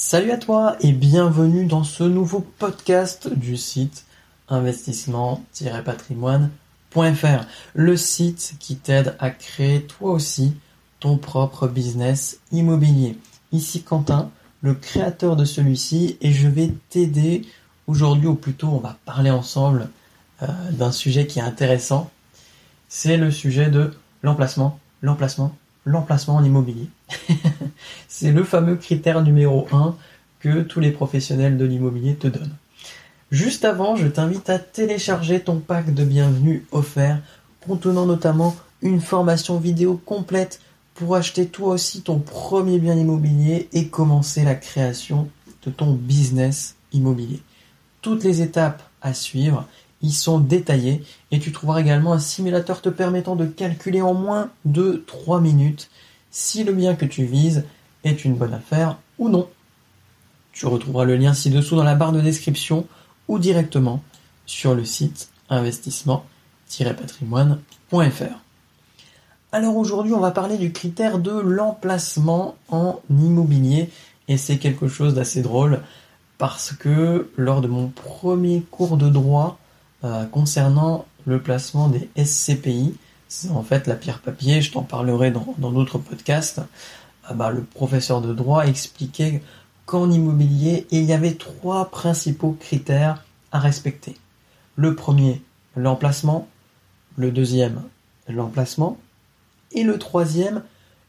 Salut à toi et bienvenue dans ce nouveau podcast du site investissement-patrimoine.fr, le site qui t'aide à créer toi aussi ton propre business immobilier. Ici Quentin, le créateur de celui-ci et je vais t'aider aujourd'hui ou plutôt on va parler ensemble euh, d'un sujet qui est intéressant. C'est le sujet de l'emplacement, l'emplacement, l'emplacement en immobilier. C'est le fameux critère numéro 1 que tous les professionnels de l'immobilier te donnent. Juste avant, je t'invite à télécharger ton pack de bienvenue offert contenant notamment une formation vidéo complète pour acheter toi aussi ton premier bien immobilier et commencer la création de ton business immobilier. Toutes les étapes à suivre y sont détaillées et tu trouveras également un simulateur te permettant de calculer en moins de 3 minutes si le bien que tu vises est une bonne affaire ou non. Tu retrouveras le lien ci-dessous dans la barre de description ou directement sur le site investissement-patrimoine.fr. Alors aujourd'hui, on va parler du critère de l'emplacement en immobilier et c'est quelque chose d'assez drôle parce que lors de mon premier cours de droit euh, concernant le placement des SCPI, c'est en fait la pierre papier, je t'en parlerai dans d'autres podcasts. Ah bah, le professeur de droit expliquait qu'en immobilier, il y avait trois principaux critères à respecter. Le premier, l'emplacement. Le deuxième, l'emplacement. Et le troisième,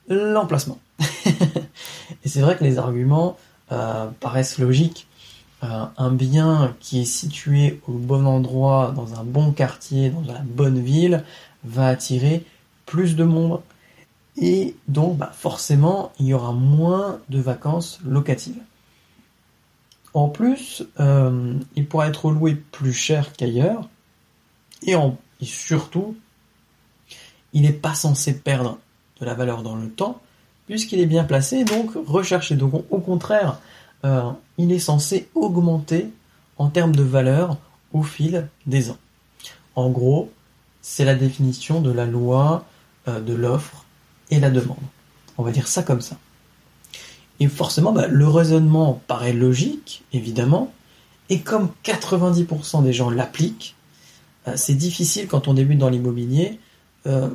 l'emplacement. et c'est vrai que les arguments euh, paraissent logiques. Euh, un bien qui est situé au bon endroit, dans un bon quartier, dans la bonne ville, va attirer plus de monde et donc bah, forcément il y aura moins de vacances locatives. En plus, euh, il pourra être loué plus cher qu'ailleurs et, surtout, il n'est pas censé perdre de la valeur dans le temps puisqu'il est bien placé, donc recherché. Donc au contraire, euh, il est censé augmenter en termes de valeur au fil des ans. En gros, c'est la définition de la loi euh, de l'offre et la demande. On va dire ça comme ça. Et forcément, bah, le raisonnement paraît logique, évidemment, et comme 90% des gens l'appliquent, euh, c'est difficile quand on débute dans l'immobilier euh,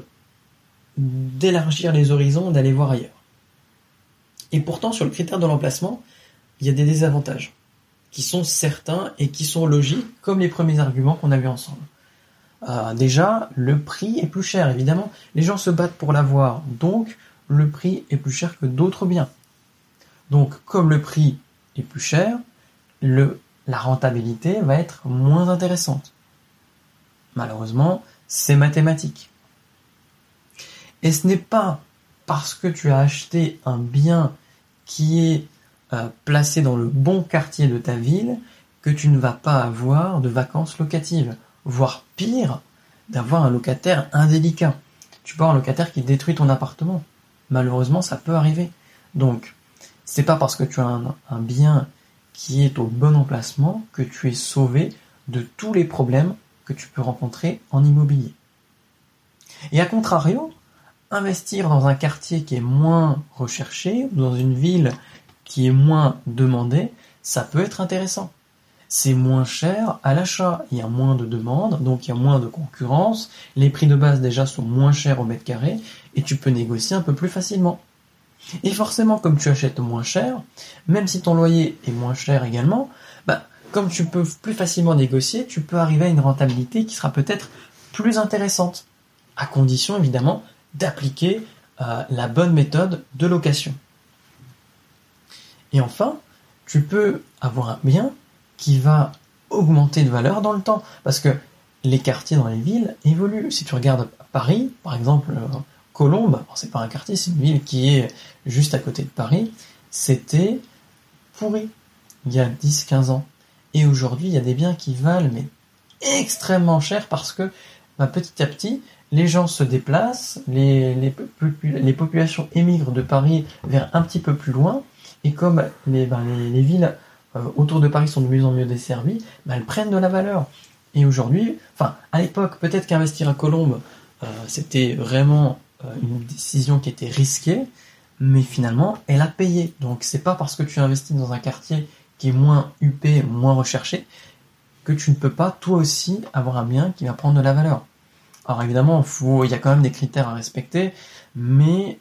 d'élargir les horizons, d'aller voir ailleurs. Et pourtant, sur le critère de l'emplacement, il y a des désavantages qui sont certains et qui sont logiques, comme les premiers arguments qu'on a vus ensemble. Euh, déjà, le prix est plus cher, évidemment. Les gens se battent pour l'avoir, donc le prix est plus cher que d'autres biens. Donc, comme le prix est plus cher, le, la rentabilité va être moins intéressante. Malheureusement, c'est mathématique. Et ce n'est pas parce que tu as acheté un bien qui est euh, placé dans le bon quartier de ta ville que tu ne vas pas avoir de vacances locatives voire pire, d'avoir un locataire indélicat. Tu peux avoir un locataire qui détruit ton appartement. Malheureusement, ça peut arriver. Donc, c'est pas parce que tu as un, un, bien qui est au bon emplacement que tu es sauvé de tous les problèmes que tu peux rencontrer en immobilier. Et à contrario, investir dans un quartier qui est moins recherché, ou dans une ville qui est moins demandée, ça peut être intéressant c'est moins cher à l'achat. Il y a moins de demandes, donc il y a moins de concurrence. Les prix de base déjà sont moins chers au mètre carré et tu peux négocier un peu plus facilement. Et forcément, comme tu achètes moins cher, même si ton loyer est moins cher également, bah, comme tu peux plus facilement négocier, tu peux arriver à une rentabilité qui sera peut-être plus intéressante, à condition évidemment d'appliquer euh, la bonne méthode de location. Et enfin, tu peux avoir un bien qui va augmenter de valeur dans le temps. Parce que les quartiers dans les villes évoluent. Si tu regardes Paris, par exemple, euh, Colombes, c'est pas un quartier, c'est une ville qui est juste à côté de Paris, c'était pourri il y a 10-15 ans. Et aujourd'hui, il y a des biens qui valent mais extrêmement cher parce que bah, petit à petit, les gens se déplacent, les, populations émigrent de Paris vers un petit peu plus loin, et comme les, bah, les villes euh, autour de Paris sont de mieux en mieux desservies, elles prennent de la valeur. Et aujourd'hui, enfin, à l'époque, peut-être qu'investir à Colombes, euh, c'était vraiment euh, une décision qui était risquée, mais finalement, elle a payé. Donc c'est pas parce que tu investis dans un quartier qui est moins huppé, moins recherché, que tu ne peux pas toi aussi avoir un bien qui va prendre de la valeur. Alors évidemment, il y a quand même des critères à respecter, mais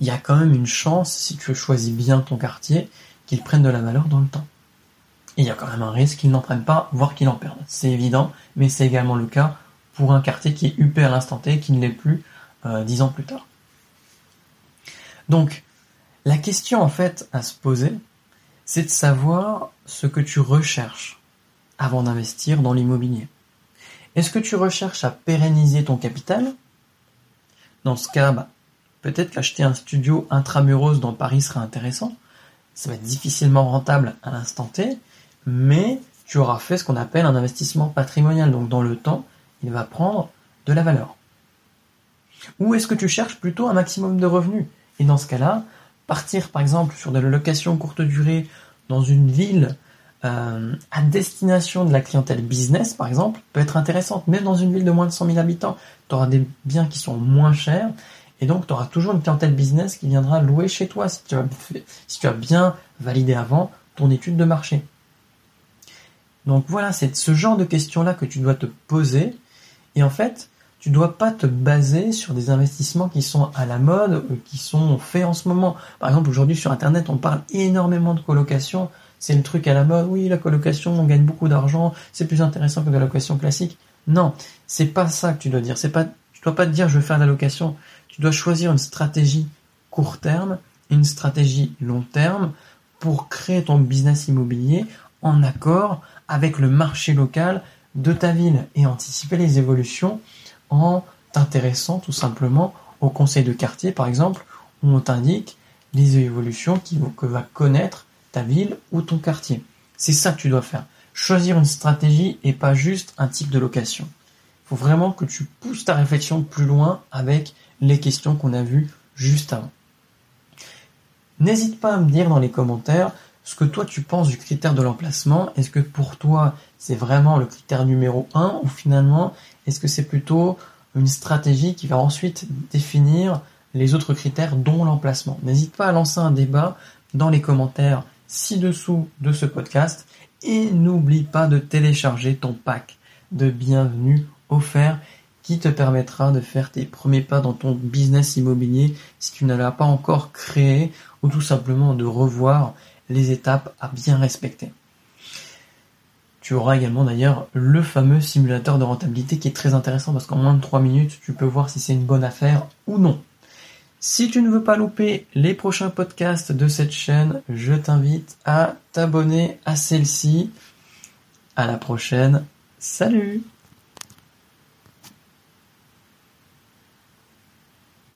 il y a quand même une chance, si tu choisis bien ton quartier, qu'il prenne de la valeur dans le temps. Et il y a quand même un risque qu'il n'en prenne pas, voire qu'il en perde. C'est évident, mais c'est également le cas pour un quartier qui est huppé à l'instant T, qui ne l'est plus euh, dix ans plus tard. Donc, la question en fait à se poser, c'est de savoir ce que tu recherches avant d'investir dans l'immobilier. Est-ce que tu recherches à pérenniser ton capital? Dans ce cas, bah, peut-être qu'acheter un studio intramuros dans Paris serait intéressant. Ça va être difficilement rentable à l'instant T, mais tu auras fait ce qu'on appelle un investissement patrimonial. Donc dans le temps, il va prendre de la valeur. Ou est-ce que tu cherches plutôt un maximum de revenus? Et dans ce cas-là, partir par exemple sur de la location courte durée dans une ville euh, à destination de la clientèle business par exemple peut être intéressante. Même dans une ville de moins de 100 000 habitants, tu auras des biens qui sont moins chers et donc tu auras toujours une clientèle business qui viendra louer chez toi si tu as, bien validé avant ton étude de marché. Donc voilà, c'est ce genre de questions-là que tu dois te poser. Et en fait, tu dois pas te baser sur des investissements qui sont à la mode, qui sont faits en ce moment. Par exemple, aujourd'hui sur Internet, on parle énormément de colocation. C'est le truc à la mode. Oui, la colocation, on gagne beaucoup d'argent. C'est plus intéressant que la location classique. Non, c'est pas ça que tu dois dire. C'est pas, dois pas te dire je vais faire de la location. Tu dois choisir une stratégie court terme, une stratégie long terme pour créer ton business immobilier en accord avec le marché local de ta ville et anticiper les évolutions en t'intéressant tout simplement au conseil de quartier, par exemple, où on t'indique les évolutions que va connaître ta ville ou ton quartier. C'est ça que tu dois faire. Choisir une stratégie et pas juste un type de location. Faut vraiment que tu pousses ta réflexion plus loin avec les questions qu'on a vues juste avant. N'hésite pas à me dire dans les commentaires ce que toi tu penses du critère de l'emplacement. Est-ce que pour toi c'est vraiment le critère numéro un ou finalement est-ce que c'est plutôt une stratégie qui va ensuite définir les autres critères dont l'emplacement? N'hésite pas à lancer un débat dans les commentaires ci-dessous de ce podcast et n'oublie pas de télécharger ton pack de bienvenue qui te permettra de faire tes premiers pas dans ton business immobilier si tu ne l'as pas encore créé ou tout simplement de revoir les étapes à bien respecter. Tu auras également d'ailleurs le fameux simulateur de rentabilité qui est très intéressant parce qu'en moins de 3 minutes, tu peux voir si c'est une bonne affaire ou non. Si tu ne veux pas louper les prochains podcasts de cette chaîne, je t'invite à t'abonner à celle-ci. À la prochaine. Salut